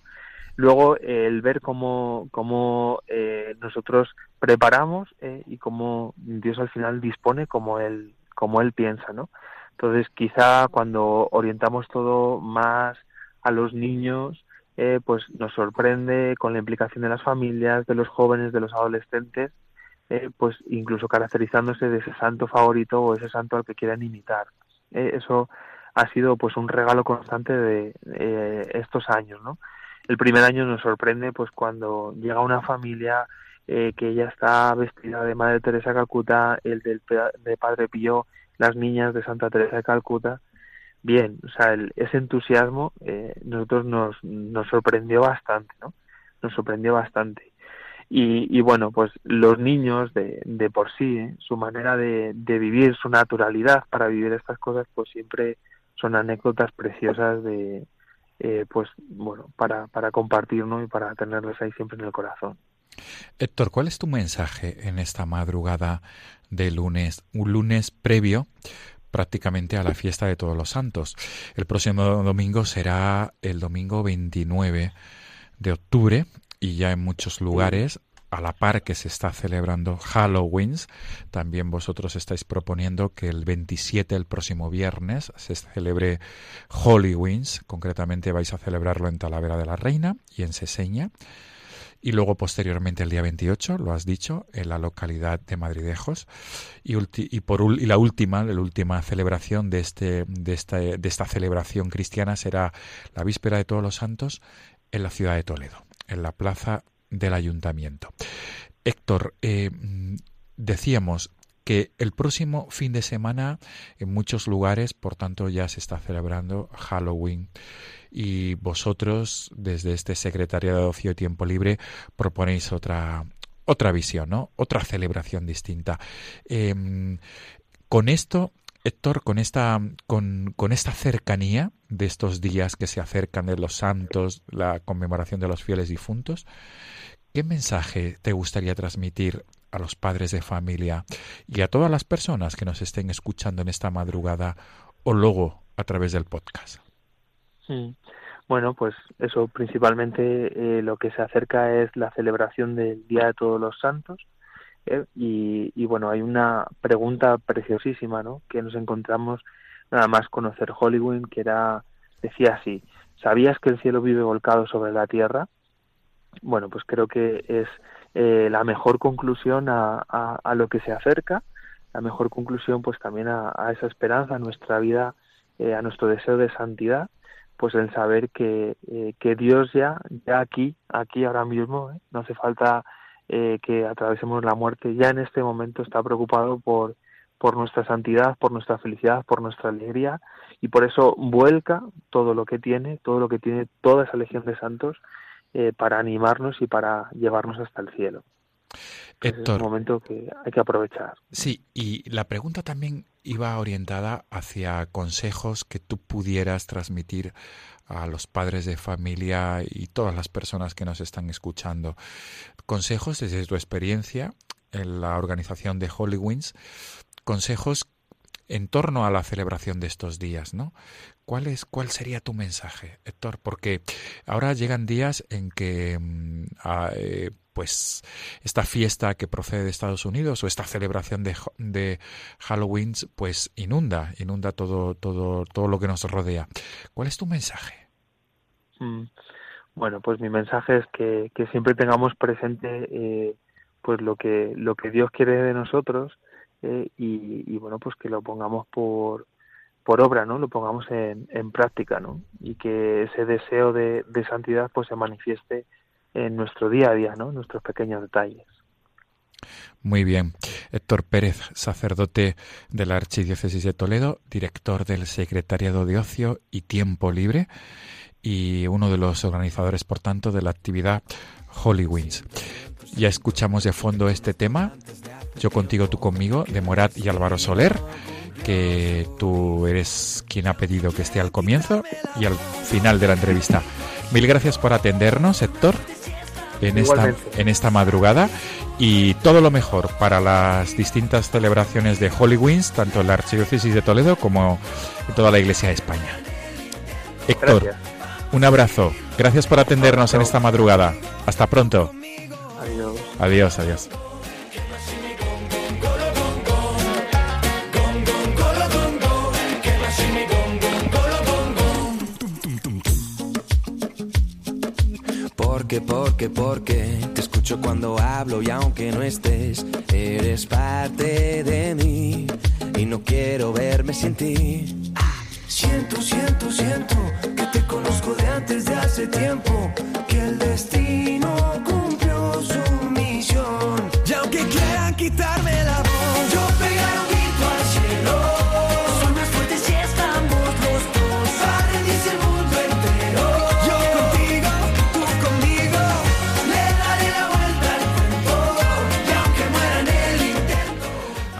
Luego el ver cómo, cómo eh, nosotros preparamos eh, y cómo Dios al final dispone como él, como él piensa, ¿no? Entonces, quizá cuando orientamos todo más a los niños, eh, pues nos sorprende con la implicación de las familias, de los jóvenes, de los adolescentes, eh, pues incluso caracterizándose de ese santo favorito o ese santo al que quieran imitar. Eh, eso ha sido pues un regalo constante de estos años, ¿no? El primer año nos sorprende pues cuando llega una familia que ya está vestida de Madre Teresa Calcuta, el del de Padre Pío las niñas de Santa Teresa de Calcuta. Bien, o sea, ese entusiasmo eh, nosotros nos, nos sorprendió bastante, ¿no? Nos sorprendió bastante. Y, y bueno, pues los niños de, de por sí, ¿eh? su manera de, de vivir, su naturalidad para vivir estas cosas, pues siempre son anécdotas preciosas de, eh, pues bueno, para, para compartir, ¿no? Y para tenerlas ahí siempre en el corazón.
Héctor, ¿cuál es tu mensaje en esta madrugada de lunes, un lunes previo prácticamente a la fiesta de todos los santos? El próximo domingo será el domingo 29 de octubre y ya en muchos lugares a la par que se está celebrando Halloween, también vosotros estáis proponiendo que el 27, el próximo viernes, se celebre Hollyween. Concretamente vais a celebrarlo en Talavera de la Reina y en Seseña. Y luego posteriormente el día 28, lo has dicho, en la localidad de Madridejos. Y, y por y la última, última celebración de, este, de, esta, de esta celebración cristiana será la víspera de todos los santos en la ciudad de Toledo, en la plaza del ayuntamiento. Héctor, eh, decíamos que el próximo fin de semana en muchos lugares, por tanto, ya se está celebrando Halloween y vosotros desde este Secretariado de Ocio y Tiempo Libre proponéis otra otra visión, ¿no? Otra celebración distinta. Em, con esto Héctor, con esta, con, con, esta cercanía de estos días que se acercan de los santos, la conmemoración de los fieles difuntos, ¿qué mensaje te gustaría transmitir a los padres de familia y a todas las personas que nos estén escuchando en esta madrugada o luego a través del podcast?
Bueno, pues eso principalmente eh, lo que se acerca es la celebración del Día de Todos los Santos ¿eh? y, bueno, hay una pregunta preciosísima, ¿no? Que nos encontramos nada más conocer Hollywood, que era, decía así, ¿sabías que el cielo vive volcado sobre la tierra? Bueno, pues creo que es eh, la mejor conclusión a, lo que se acerca, la mejor conclusión pues también a, a esa esperanza, a nuestra vida, eh, a nuestro deseo de santidad, pues el saber que, eh, que Dios ya, ya aquí, aquí ahora mismo, ¿eh? no hace falta eh, que atravesemos la muerte, ya en este momento está preocupado por, por nuestra santidad, por nuestra felicidad, por nuestra alegría y por eso vuelca todo lo que tiene, todo lo que tiene toda esa legión de santos para animarnos y para llevarnos hasta el cielo.
Héctor,
es un momento que hay que aprovechar.
Sí, y la pregunta también iba orientada hacia consejos que tú pudieras transmitir a los padres de familia y todas las personas que nos están escuchando. Consejos desde tu experiencia en la organización de Hollywings, consejos en torno a la celebración de estos días, ¿no? ¿Cuál, es, ¿Cuál sería tu mensaje, Héctor? Porque ahora llegan días en que mm, eh, pues esta fiesta que procede de Estados Unidos o esta celebración de, de Halloween pues inunda, inunda todo, todo, todo lo que nos rodea. ¿Cuál es tu mensaje?
Mm. Bueno, pues mi mensaje es que, que siempre tengamos presente eh, pues lo que, lo que Dios quiere de nosotros eh, y, bueno pues que lo pongamos por, por obra, ¿no? Lo pongamos en, en práctica, ¿no? Y que ese deseo de, de, santidad pues se manifieste en nuestro día a día, ¿no? Nuestros pequeños detalles.
Muy bien. Héctor Pérez, sacerdote de la Archidiócesis de Toledo, director del Secretariado de Ocio y Tiempo Libre y uno de los organizadores, por tanto, de la actividad Holy. Ya escuchamos de fondo este tema, Yo contigo, tú conmigo, de Morat y Álvaro Soler que tú eres quien ha pedido que esté al comienzo y al final de la entrevista. Mil gracias por atendernos, Héctor, en esta, en esta madrugada y todo lo mejor para las distintas celebraciones de Holy Wings, tanto en la Archidiócesis de Toledo como en toda la Iglesia de España. Héctor, gracias. un abrazo. Gracias por atendernos en esta madrugada. Hasta pronto.
Adiós.
Adiós, adiós.
Porque, porque, porque te escucho cuando hablo y aunque no estés, eres parte de mí. Y no quiero verme sin ti. Siento, siento, siento que te conozco de antes de hace tiempo,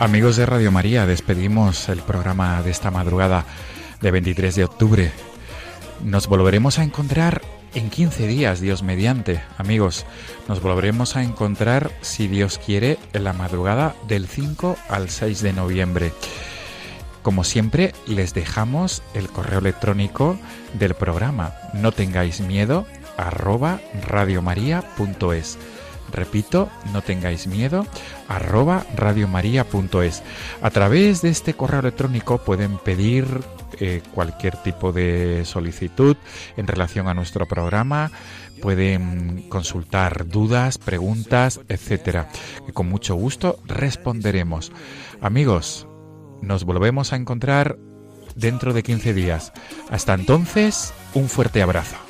Amigos de Radio María, despedimos el programa de esta madrugada de 23 de octubre. Nos volveremos a encontrar en 15 días, Dios mediante. Amigos, nos volveremos a encontrar, si Dios quiere, en la madrugada del 5 al 6 de noviembre. Como siempre, les dejamos el correo electrónico del programa. No tengáis miedo, arroba radiomaria.es.
Repito, no tengáis miedo, arroba radiomaria.es. A través de este correo electrónico pueden pedir eh, cualquier tipo de solicitud en relación a nuestro programa, pueden consultar dudas, preguntas, etcétera, que con mucho gusto responderemos. Amigos, nos volvemos a encontrar dentro de 15 días. Hasta entonces, un fuerte abrazo.